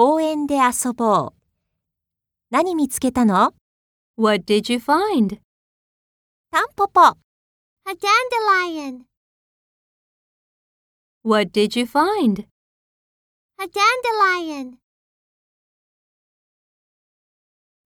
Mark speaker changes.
Speaker 1: 公園で遊ぼう。何見つけたの
Speaker 2: What did you find?
Speaker 1: タンポポ。
Speaker 3: A dandelion.
Speaker 2: What did you find?
Speaker 3: A dandelion.